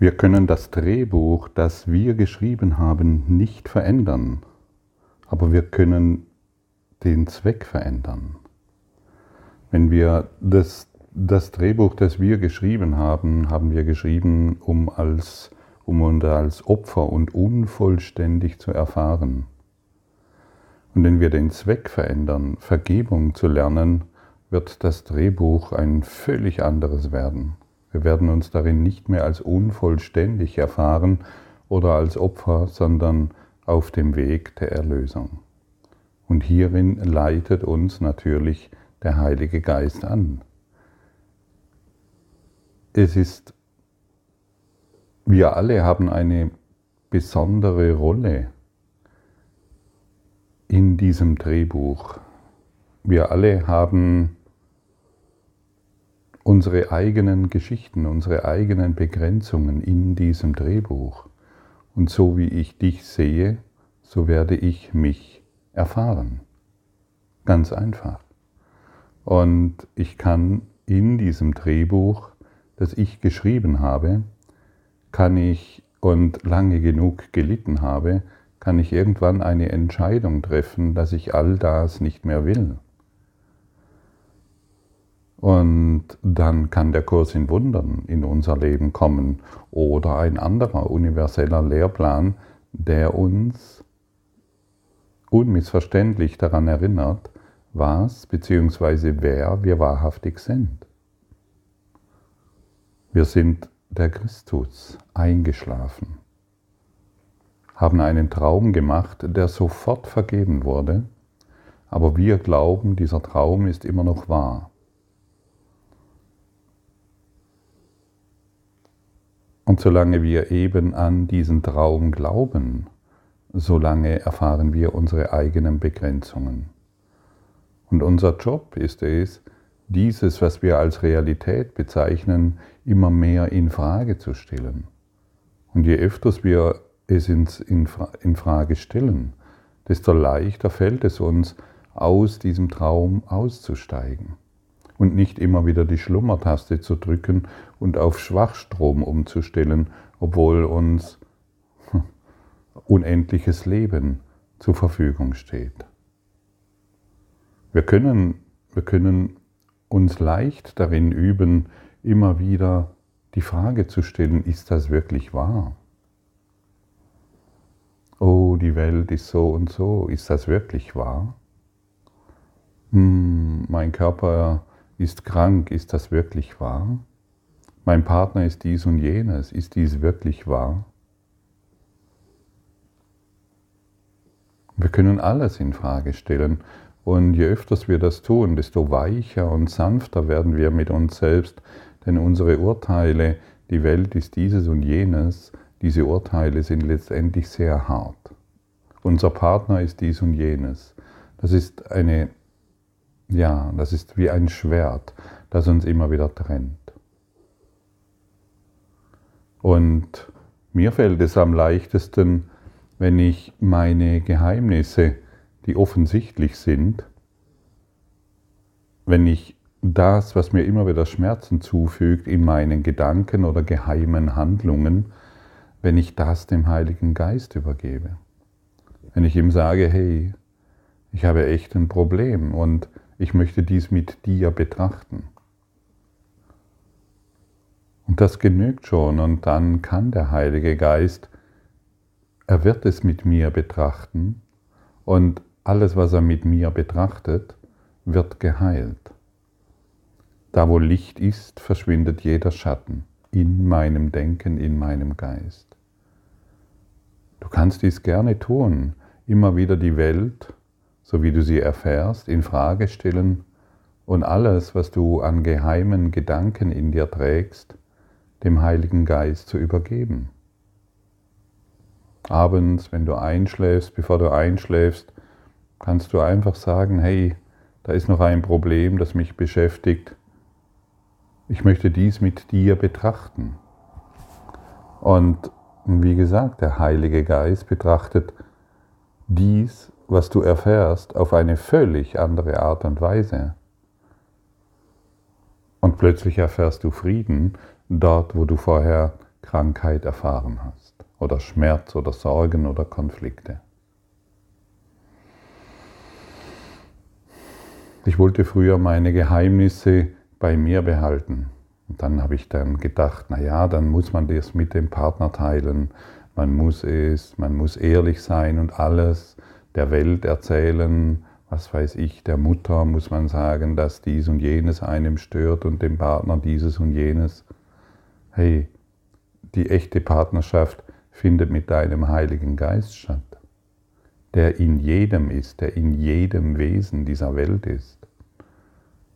Wir können das Drehbuch, das wir geschrieben haben, nicht verändern, aber wir können den Zweck verändern. Wenn wir das, das Drehbuch, das wir geschrieben haben, haben wir geschrieben, um, als, um uns als Opfer und unvollständig zu erfahren. Und wenn wir den Zweck verändern, Vergebung zu lernen, wird das Drehbuch ein völlig anderes werden. Wir werden uns darin nicht mehr als unvollständig erfahren oder als Opfer, sondern auf dem Weg der Erlösung. Und hierin leitet uns natürlich der Heilige Geist an. Es ist, wir alle haben eine besondere Rolle in diesem Drehbuch. Wir alle haben unsere eigenen Geschichten, unsere eigenen Begrenzungen in diesem Drehbuch. Und so wie ich dich sehe, so werde ich mich erfahren. Ganz einfach. Und ich kann in diesem Drehbuch, das ich geschrieben habe, kann ich und lange genug gelitten habe, kann ich irgendwann eine Entscheidung treffen, dass ich all das nicht mehr will. Und dann kann der Kurs in Wundern in unser Leben kommen oder ein anderer universeller Lehrplan, der uns unmissverständlich daran erinnert, was bzw. wer wir wahrhaftig sind. Wir sind der Christus eingeschlafen, haben einen Traum gemacht, der sofort vergeben wurde, aber wir glauben, dieser Traum ist immer noch wahr. Und solange wir eben an diesen Traum glauben, solange erfahren wir unsere eigenen Begrenzungen. Und unser Job ist es, dieses, was wir als Realität bezeichnen, immer mehr in Frage zu stellen. Und je öfters wir es in Frage stellen, desto leichter fällt es uns, aus diesem Traum auszusteigen und nicht immer wieder die Schlummertaste zu drücken und auf Schwachstrom umzustellen, obwohl uns unendliches Leben zur Verfügung steht. Wir können, wir können uns leicht darin üben, immer wieder die Frage zu stellen, ist das wirklich wahr? Oh, die Welt ist so und so, ist das wirklich wahr? Hm, mein Körper ist krank, ist das wirklich wahr? Mein Partner ist dies und jenes, ist dies wirklich wahr? Wir können alles in Frage stellen und je öfters wir das tun, desto weicher und sanfter werden wir mit uns selbst, denn unsere Urteile, die Welt ist dieses und jenes, diese Urteile sind letztendlich sehr hart. Unser Partner ist dies und jenes. Das ist eine ja, das ist wie ein Schwert, das uns immer wieder trennt. Und mir fällt es am leichtesten, wenn ich meine Geheimnisse, die offensichtlich sind, wenn ich das, was mir immer wieder Schmerzen zufügt in meinen Gedanken oder geheimen Handlungen, wenn ich das dem Heiligen Geist übergebe. Wenn ich ihm sage, hey, ich habe echt ein Problem und ich möchte dies mit dir betrachten. Und das genügt schon und dann kann der Heilige Geist, er wird es mit mir betrachten und alles, was er mit mir betrachtet, wird geheilt. Da wo Licht ist, verschwindet jeder Schatten in meinem Denken, in meinem Geist. Du kannst dies gerne tun, immer wieder die Welt so wie du sie erfährst, in Frage stellen und alles, was du an geheimen Gedanken in dir trägst, dem Heiligen Geist zu übergeben. Abends, wenn du einschläfst, bevor du einschläfst, kannst du einfach sagen, hey, da ist noch ein Problem, das mich beschäftigt. Ich möchte dies mit dir betrachten. Und wie gesagt, der Heilige Geist betrachtet dies was du erfährst, auf eine völlig andere Art und Weise. Und plötzlich erfährst du Frieden dort, wo du vorher Krankheit erfahren hast oder Schmerz oder Sorgen oder Konflikte. Ich wollte früher meine Geheimnisse bei mir behalten. Und dann habe ich dann gedacht, naja, dann muss man das mit dem Partner teilen. Man muss es, man muss ehrlich sein und alles der Welt erzählen. Was weiß ich, der Mutter muss man sagen, dass dies und jenes einem stört und dem Partner dieses und jenes. Hey, die echte Partnerschaft findet mit deinem Heiligen Geist statt, der in jedem ist, der in jedem Wesen dieser Welt ist.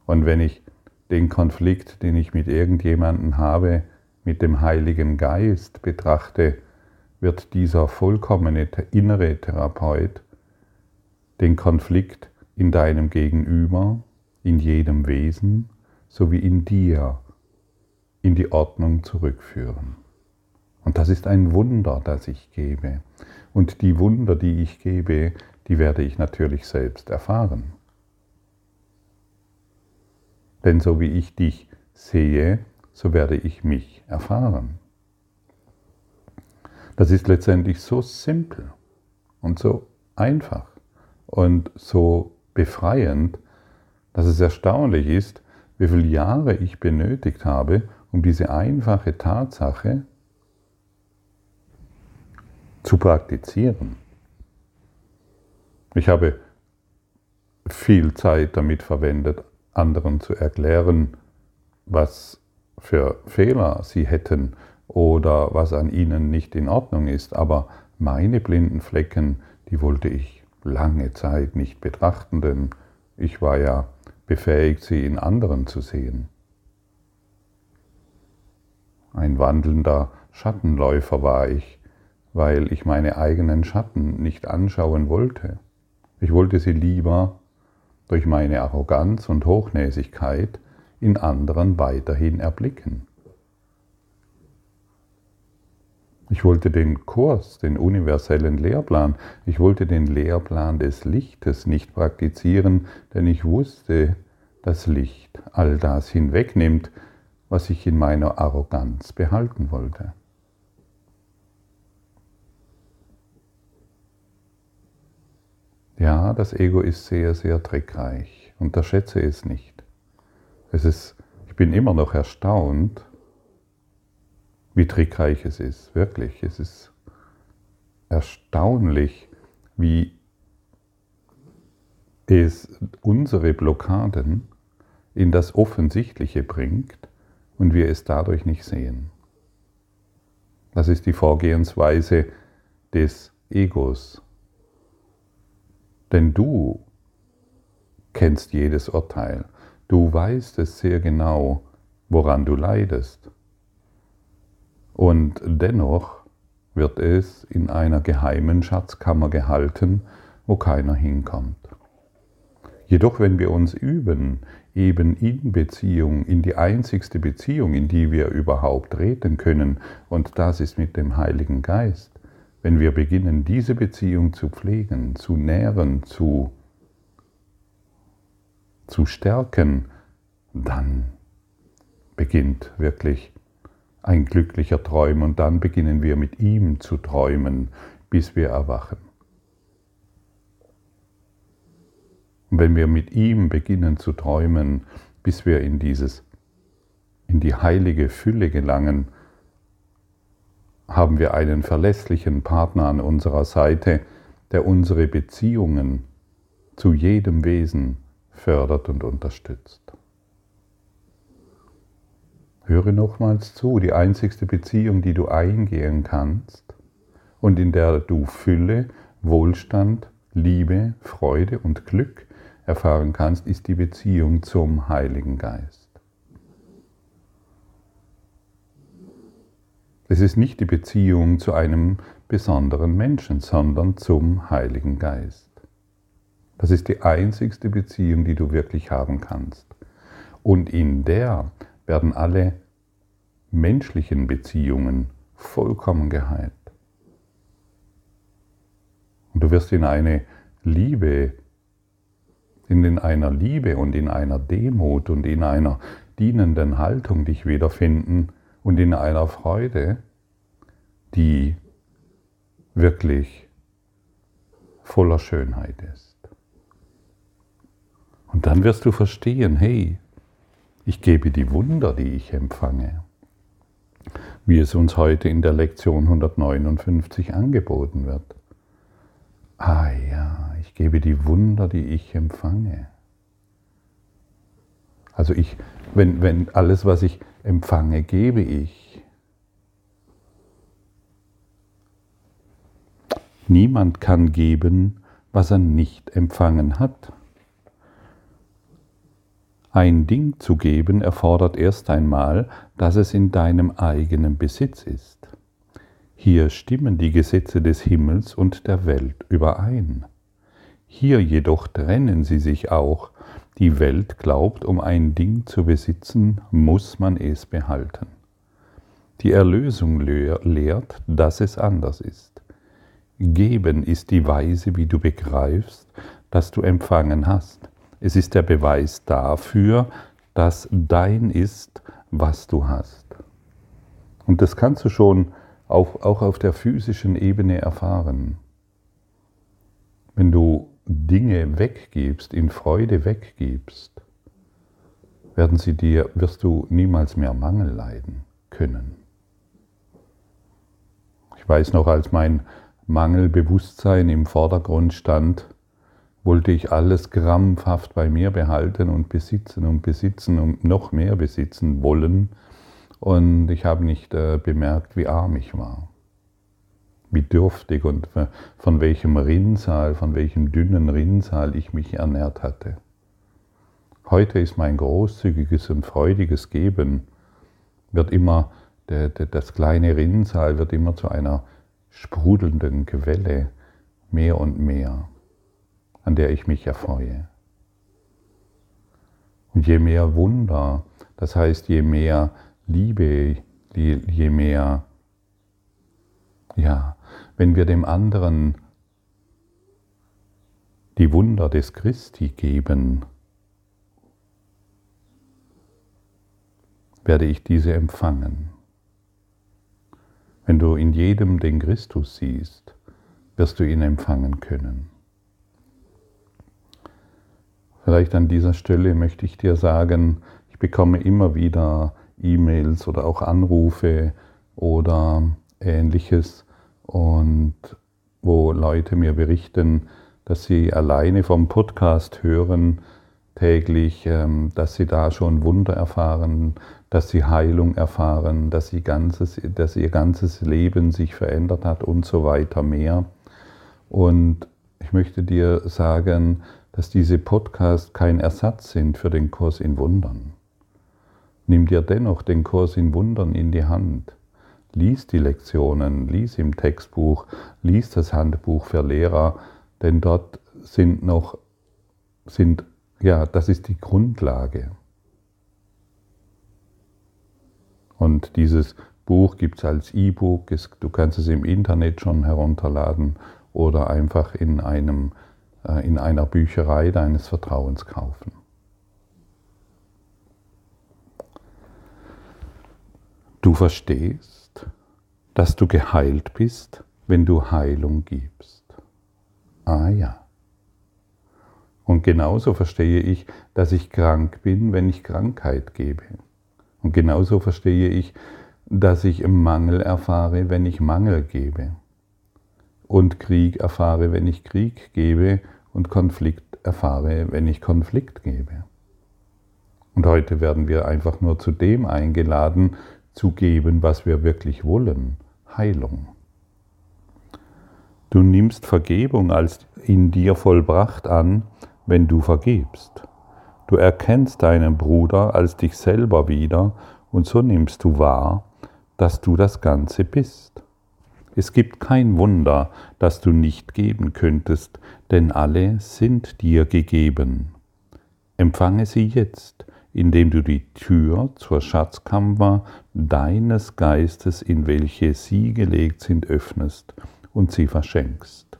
Und wenn ich den Konflikt, den ich mit irgendjemandem habe, mit dem Heiligen Geist betrachte, wird dieser vollkommene innere Therapeut den Konflikt in deinem Gegenüber, in jedem Wesen sowie in dir in die Ordnung zurückführen. Und das ist ein Wunder, das ich gebe. Und die Wunder, die ich gebe, die werde ich natürlich selbst erfahren. Denn so wie ich dich sehe, so werde ich mich erfahren. Das ist letztendlich so simpel und so einfach und so befreiend, dass es erstaunlich ist, wie viele Jahre ich benötigt habe, um diese einfache Tatsache zu praktizieren. Ich habe viel Zeit damit verwendet, anderen zu erklären, was für Fehler sie hätten oder was an ihnen nicht in Ordnung ist. Aber meine blinden Flecken, die wollte ich lange Zeit nicht betrachten, denn ich war ja befähigt, sie in anderen zu sehen. Ein wandelnder Schattenläufer war ich, weil ich meine eigenen Schatten nicht anschauen wollte. Ich wollte sie lieber durch meine Arroganz und Hochnäsigkeit in anderen weiterhin erblicken. Ich wollte den Kurs, den universellen Lehrplan, ich wollte den Lehrplan des Lichtes nicht praktizieren, denn ich wusste, dass Licht all das hinwegnimmt, was ich in meiner Arroganz behalten wollte. Ja, das Ego ist sehr, sehr trickreich. Unterschätze es nicht. Es ist, ich bin immer noch erstaunt, wie trickreich es ist. Wirklich, es ist erstaunlich, wie es unsere Blockaden in das Offensichtliche bringt und wir es dadurch nicht sehen. Das ist die Vorgehensweise des Egos. Denn du kennst jedes Urteil. Du weißt es sehr genau, woran du leidest. Und dennoch wird es in einer geheimen Schatzkammer gehalten, wo keiner hinkommt. Jedoch wenn wir uns üben, eben in Beziehung, in die einzigste Beziehung, in die wir überhaupt treten können, und das ist mit dem Heiligen Geist, wenn wir beginnen, diese Beziehung zu pflegen, zu nähren, zu, zu stärken, dann beginnt wirklich ein glücklicher Träum und dann beginnen wir mit ihm zu träumen, bis wir erwachen. Und wenn wir mit ihm beginnen zu träumen, bis wir in dieses in die heilige Fülle gelangen, haben wir einen verlässlichen Partner an unserer Seite, der unsere Beziehungen zu jedem Wesen fördert und unterstützt. Höre nochmals zu, die einzigste Beziehung, die du eingehen kannst und in der du Fülle, Wohlstand, Liebe, Freude und Glück erfahren kannst, ist die Beziehung zum Heiligen Geist. Es ist nicht die Beziehung zu einem besonderen Menschen, sondern zum Heiligen Geist. Das ist die einzigste Beziehung, die du wirklich haben kannst. Und in der werden alle menschlichen Beziehungen vollkommen geheilt. Und du wirst in eine Liebe, in einer Liebe und in einer Demut und in einer dienenden Haltung dich wiederfinden und in einer Freude, die wirklich voller Schönheit ist. Und dann wirst du verstehen, hey, ich gebe die Wunder, die ich empfange, wie es uns heute in der Lektion 159 angeboten wird. Ah ja, ich gebe die Wunder, die ich empfange. Also ich, wenn, wenn alles, was ich empfange, gebe ich. Niemand kann geben, was er nicht empfangen hat. Ein Ding zu geben erfordert erst einmal, dass es in deinem eigenen Besitz ist. Hier stimmen die Gesetze des Himmels und der Welt überein. Hier jedoch trennen sie sich auch. Die Welt glaubt, um ein Ding zu besitzen, muss man es behalten. Die Erlösung lehrt, dass es anders ist. Geben ist die Weise, wie du begreifst, dass du empfangen hast. Es ist der Beweis dafür, dass dein ist, was du hast. Und das kannst du schon auch, auch auf der physischen Ebene erfahren. Wenn du Dinge weggibst, in Freude weggibst, werden sie dir, wirst du niemals mehr Mangel leiden können. Ich weiß noch, als mein Mangelbewusstsein im Vordergrund stand, wollte ich alles krampfhaft bei mir behalten und besitzen und besitzen und noch mehr besitzen wollen. Und ich habe nicht äh, bemerkt, wie arm ich war, wie dürftig und von welchem Rinnsal, von welchem dünnen Rinnsal ich mich ernährt hatte. Heute ist mein großzügiges und freudiges Geben, wird immer, das kleine Rinnsal wird immer zu einer sprudelnden Quelle, mehr und mehr an der ich mich erfreue. Und je mehr Wunder, das heißt je mehr Liebe, je mehr, ja, wenn wir dem anderen die Wunder des Christi geben, werde ich diese empfangen. Wenn du in jedem den Christus siehst, wirst du ihn empfangen können. Vielleicht an dieser Stelle möchte ich dir sagen, ich bekomme immer wieder E-Mails oder auch Anrufe oder ähnliches und wo Leute mir berichten, dass sie alleine vom Podcast hören täglich, ähm, dass sie da schon Wunder erfahren, dass sie Heilung erfahren, dass, sie ganzes, dass ihr ganzes Leben sich verändert hat und so weiter mehr. Und ich möchte dir sagen, dass diese Podcasts kein Ersatz sind für den Kurs in Wundern. Nimm dir dennoch den Kurs in Wundern in die Hand. Lies die Lektionen, lies im Textbuch, lies das Handbuch für Lehrer, denn dort sind noch, sind, ja, das ist die Grundlage. Und dieses Buch gibt es als E-Book, du kannst es im Internet schon herunterladen oder einfach in einem in einer Bücherei deines Vertrauens kaufen. Du verstehst, dass du geheilt bist, wenn du Heilung gibst. Ah ja. Und genauso verstehe ich, dass ich krank bin, wenn ich Krankheit gebe. Und genauso verstehe ich, dass ich Mangel erfahre, wenn ich Mangel gebe. Und Krieg erfahre, wenn ich Krieg gebe und Konflikt erfahre, wenn ich Konflikt gebe. Und heute werden wir einfach nur zu dem eingeladen, zu geben, was wir wirklich wollen, Heilung. Du nimmst Vergebung als in dir vollbracht an, wenn du vergebst. Du erkennst deinen Bruder als dich selber wieder und so nimmst du wahr, dass du das Ganze bist. Es gibt kein Wunder, das du nicht geben könntest, denn alle sind dir gegeben. Empfange sie jetzt, indem du die Tür zur Schatzkammer deines Geistes, in welche sie gelegt sind, öffnest und sie verschenkst.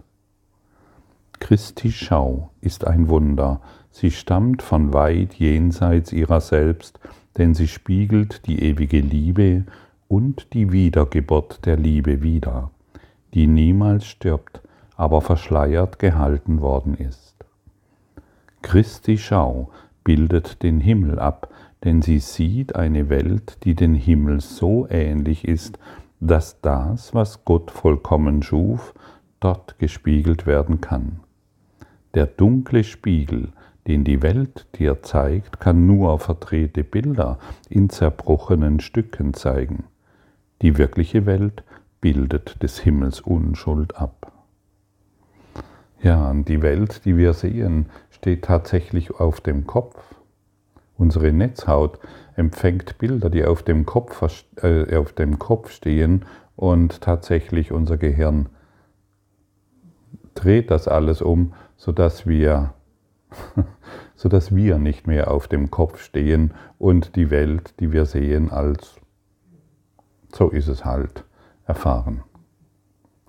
Christi Schau ist ein Wunder, sie stammt von weit jenseits ihrer selbst, denn sie spiegelt die ewige Liebe und die Wiedergeburt der Liebe wieder, die niemals stirbt, aber verschleiert gehalten worden ist. Christi Schau bildet den Himmel ab, denn sie sieht eine Welt, die den Himmel so ähnlich ist, dass das, was Gott vollkommen schuf, dort gespiegelt werden kann. Der dunkle Spiegel, den die Welt dir zeigt, kann nur verdrehte Bilder in zerbrochenen Stücken zeigen. Die wirkliche Welt bildet des Himmels Unschuld ab. Ja, und die Welt, die wir sehen, steht tatsächlich auf dem Kopf. Unsere Netzhaut empfängt Bilder, die auf dem Kopf, äh, auf dem Kopf stehen und tatsächlich unser Gehirn dreht das alles um, sodass wir, sodass wir nicht mehr auf dem Kopf stehen und die Welt, die wir sehen, als so ist es halt, erfahren.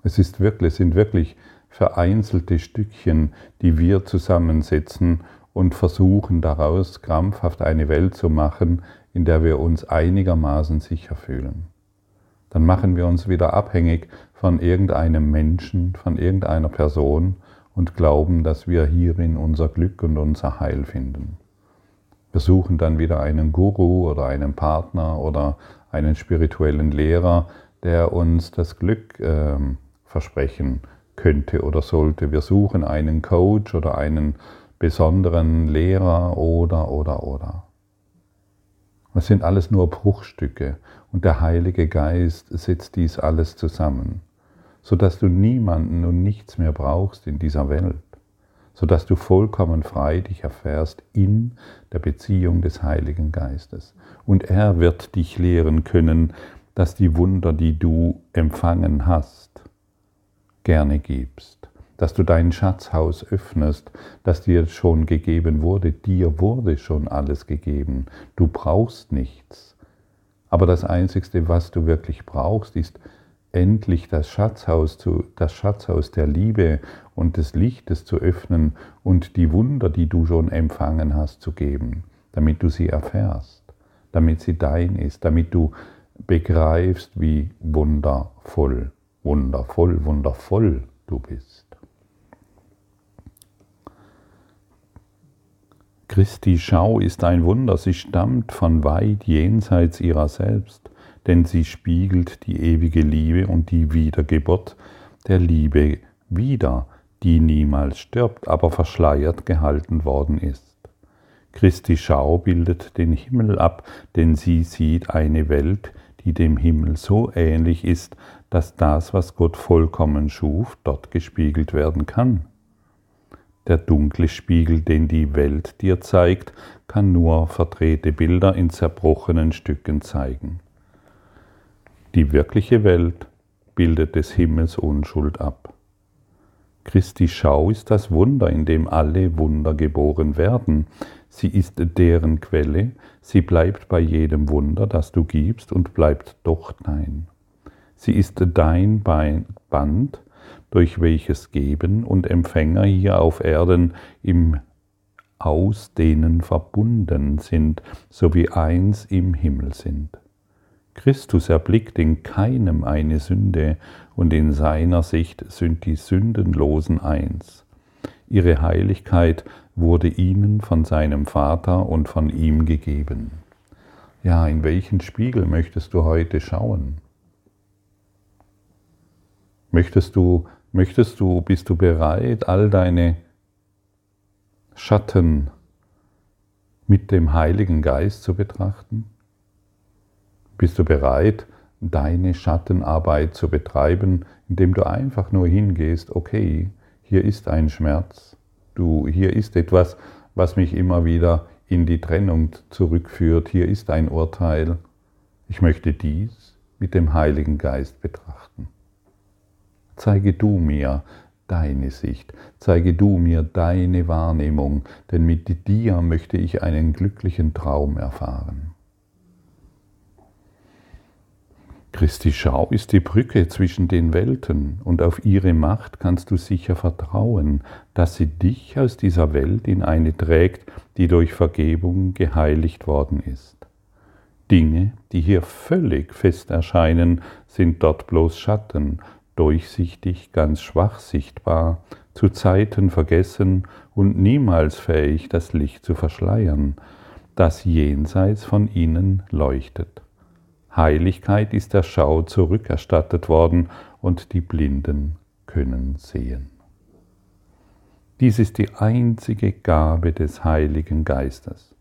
Es ist wirklich, sind wirklich vereinzelte Stückchen, die wir zusammensetzen und versuchen daraus krampfhaft eine Welt zu machen, in der wir uns einigermaßen sicher fühlen. Dann machen wir uns wieder abhängig von irgendeinem Menschen, von irgendeiner Person und glauben, dass wir hierin unser Glück und unser Heil finden. Wir suchen dann wieder einen Guru oder einen Partner oder einen spirituellen Lehrer, der uns das Glück äh, versprechen könnte oder sollte. Wir suchen einen Coach oder einen besonderen Lehrer oder, oder, oder. Das sind alles nur Bruchstücke und der Heilige Geist setzt dies alles zusammen, sodass du niemanden und nichts mehr brauchst in dieser Welt, sodass du vollkommen frei dich erfährst in der Beziehung des Heiligen Geistes. Und er wird dich lehren können, dass die Wunder, die du empfangen hast, gerne gibst, dass du dein Schatzhaus öffnest, das dir schon gegeben wurde. Dir wurde schon alles gegeben. Du brauchst nichts. Aber das Einzige, was du wirklich brauchst, ist endlich das Schatzhaus, zu, das Schatzhaus der Liebe und des Lichtes zu öffnen und die Wunder, die du schon empfangen hast, zu geben, damit du sie erfährst, damit sie dein ist, damit du begreifst, wie wundervoll wundervoll, wundervoll du bist. Christi Schau ist ein Wunder, sie stammt von weit jenseits ihrer selbst, denn sie spiegelt die ewige Liebe und die Wiedergeburt der Liebe wider, die niemals stirbt, aber verschleiert gehalten worden ist. Christi Schau bildet den Himmel ab, denn sie sieht eine Welt, die dem Himmel so ähnlich ist, dass das, was Gott vollkommen schuf, dort gespiegelt werden kann. Der dunkle Spiegel, den die Welt dir zeigt, kann nur verdrehte Bilder in zerbrochenen Stücken zeigen. Die wirkliche Welt bildet des Himmels Unschuld ab. Christi Schau ist das Wunder, in dem alle Wunder geboren werden. Sie ist deren Quelle, sie bleibt bei jedem Wunder, das du gibst, und bleibt doch dein. Sie ist dein Band, durch welches Geben und Empfänger hier auf Erden im Ausdehnen verbunden sind, so wie eins im Himmel sind. Christus erblickt in keinem eine Sünde, und in seiner Sicht sind die Sündenlosen eins. Ihre Heiligkeit wurde ihnen von seinem Vater und von ihm gegeben. Ja, in welchen Spiegel möchtest du heute schauen? Möchtest du, möchtest du, bist du bereit, all deine Schatten mit dem Heiligen Geist zu betrachten? Bist du bereit, deine Schattenarbeit zu betreiben, indem du einfach nur hingehst, okay, hier ist ein Schmerz, du, hier ist etwas, was mich immer wieder in die Trennung zurückführt, hier ist ein Urteil, ich möchte dies mit dem Heiligen Geist betrachten. Zeige du mir deine Sicht, zeige du mir deine Wahrnehmung, denn mit dir möchte ich einen glücklichen Traum erfahren. Christi Schau ist die Brücke zwischen den Welten und auf ihre Macht kannst du sicher vertrauen, dass sie dich aus dieser Welt in eine trägt, die durch Vergebung geheiligt worden ist. Dinge, die hier völlig fest erscheinen, sind dort bloß Schatten, durchsichtig, ganz schwach sichtbar, zu Zeiten vergessen und niemals fähig, das Licht zu verschleiern, das jenseits von ihnen leuchtet. Heiligkeit ist der Schau zurückerstattet worden und die Blinden können sehen. Dies ist die einzige Gabe des Heiligen Geistes.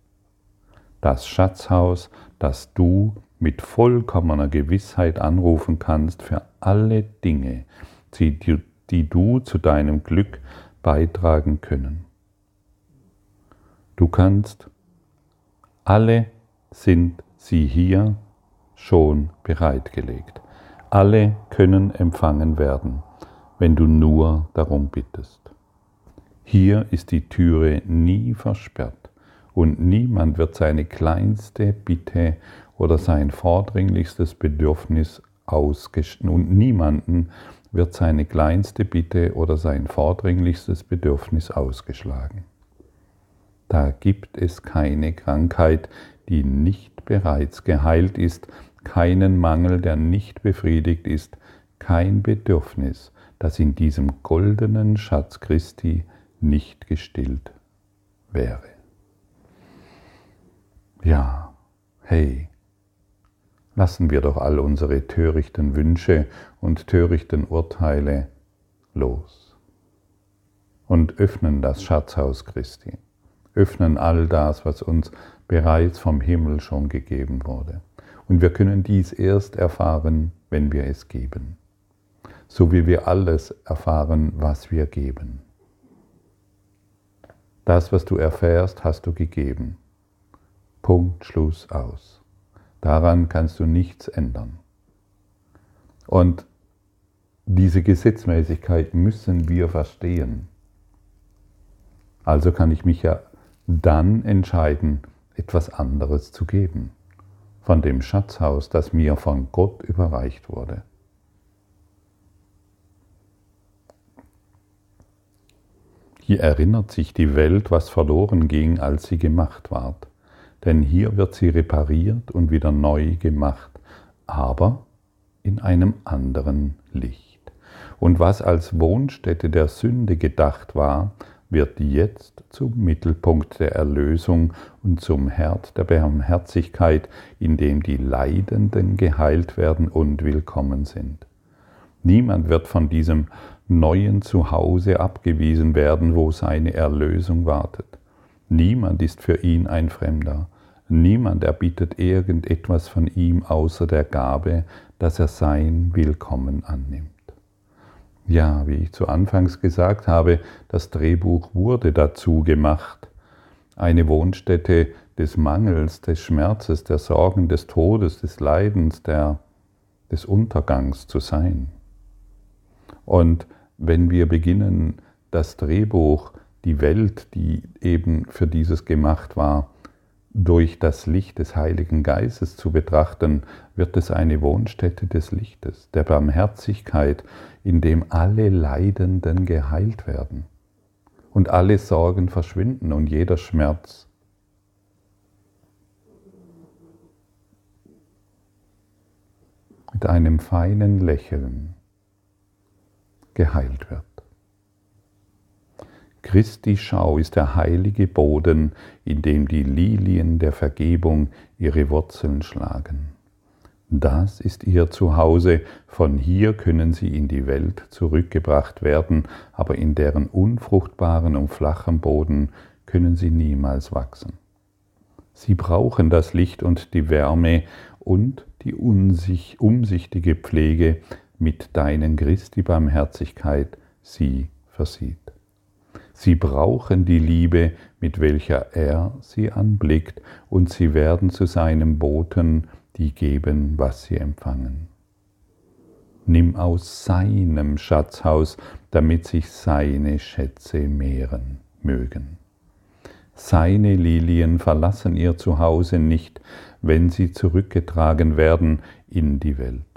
Das Schatzhaus, das du mit vollkommener Gewissheit anrufen kannst für alle Dinge, die, du zu deinem Glück beitragen können. Du kannst, alle sind sie hier schon bereitgelegt. Alle können empfangen werden, wenn du nur darum bittest. Hier ist die Türe nie versperrt und niemand wird seine kleinste Bitte oder sein vordringlichstes Bedürfnis ausgeschlagen und niemanden wird seine kleinste Bitte oder sein vordringlichstes Bedürfnis ausgeschlagen. Da gibt es keine Krankheit, die nicht bereits geheilt ist, keinen Mangel, der nicht befriedigt ist, kein Bedürfnis, das in diesem goldenen Schatz Christi nicht gestillt wäre. Ja, hey, lassen wir doch all unsere törichten Wünsche und törichten Urteile los und öffnen das Schatzhaus Christi, öffnen all das, was uns bereits vom Himmel schon gegeben wurde. Und wir können dies erst erfahren, wenn wir es geben, so wie wir alles erfahren, was wir geben. Das, was du erfährst, hast du gegeben. Punkt, Schluss, aus. Daran kannst du nichts ändern. Und diese Gesetzmäßigkeit müssen wir verstehen. Also kann ich mich ja dann entscheiden, etwas anderes zu geben, von dem Schatzhaus, das mir von Gott überreicht wurde. Hier erinnert sich die Welt, was verloren ging, als sie gemacht ward. Denn hier wird sie repariert und wieder neu gemacht, aber in einem anderen Licht. Und was als Wohnstätte der Sünde gedacht war, wird jetzt zum Mittelpunkt der Erlösung und zum Herd der Barmherzigkeit, in dem die Leidenden geheilt werden und willkommen sind. Niemand wird von diesem neuen Zuhause abgewiesen werden, wo seine Erlösung wartet. Niemand ist für ihn ein Fremder. Niemand erbittet irgendetwas von ihm außer der Gabe, dass er sein Willkommen annimmt. Ja, wie ich zu Anfangs gesagt habe, das Drehbuch wurde dazu gemacht, eine Wohnstätte des Mangels, des Schmerzes, der Sorgen, des Todes, des Leidens, der, des Untergangs zu sein. Und wenn wir beginnen, das Drehbuch, die Welt, die eben für dieses gemacht war, durch das Licht des Heiligen Geistes zu betrachten, wird es eine Wohnstätte des Lichtes, der Barmherzigkeit, in dem alle Leidenden geheilt werden und alle Sorgen verschwinden und jeder Schmerz. Mit einem feinen Lächeln geheilt wird. Christi Schau ist der heilige Boden, in dem die Lilien der Vergebung ihre Wurzeln schlagen. Das ist ihr Zuhause, von hier können sie in die Welt zurückgebracht werden, aber in deren unfruchtbaren und flachen Boden können sie niemals wachsen. Sie brauchen das Licht und die Wärme und die umsichtige Pflege, mit deinen Christi Barmherzigkeit sie versieht. Sie brauchen die Liebe, mit welcher er sie anblickt, und sie werden zu seinem Boten, die geben, was sie empfangen. Nimm aus seinem Schatzhaus, damit sich seine Schätze mehren mögen. Seine Lilien verlassen ihr Zuhause nicht, wenn sie zurückgetragen werden in die Welt.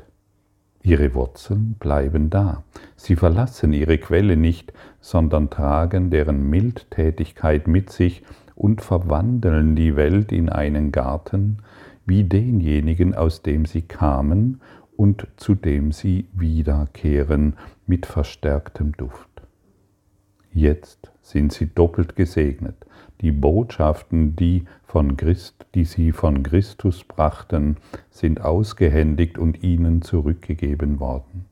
Ihre Wurzeln bleiben da. Sie verlassen ihre Quelle nicht, sondern tragen deren Mildtätigkeit mit sich und verwandeln die Welt in einen Garten, wie denjenigen, aus dem sie kamen und zu dem sie wiederkehren mit verstärktem Duft. Jetzt sind sie doppelt gesegnet. Die Botschaften, die, von Christ, die sie von Christus brachten, sind ausgehändigt und ihnen zurückgegeben worden.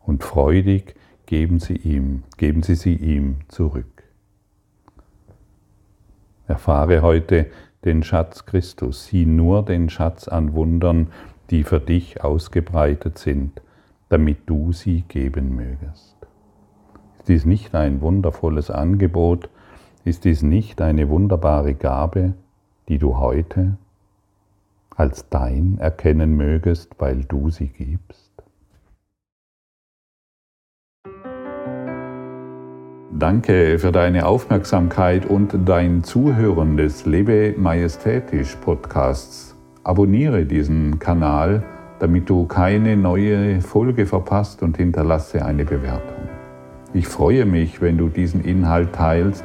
Und freudig geben sie ihm, geben sie sie ihm zurück. Erfahre heute den Schatz Christus, sieh nur den Schatz an Wundern, die für dich ausgebreitet sind, damit du sie geben mögest. Ist dies nicht ein wundervolles Angebot? Ist dies nicht eine wunderbare Gabe, die du heute als dein erkennen mögest, weil du sie gibst? Danke für deine Aufmerksamkeit und dein Zuhören des Lebe Majestätisch Podcasts. Abonniere diesen Kanal, damit du keine neue Folge verpasst und hinterlasse eine Bewertung. Ich freue mich, wenn du diesen Inhalt teilst,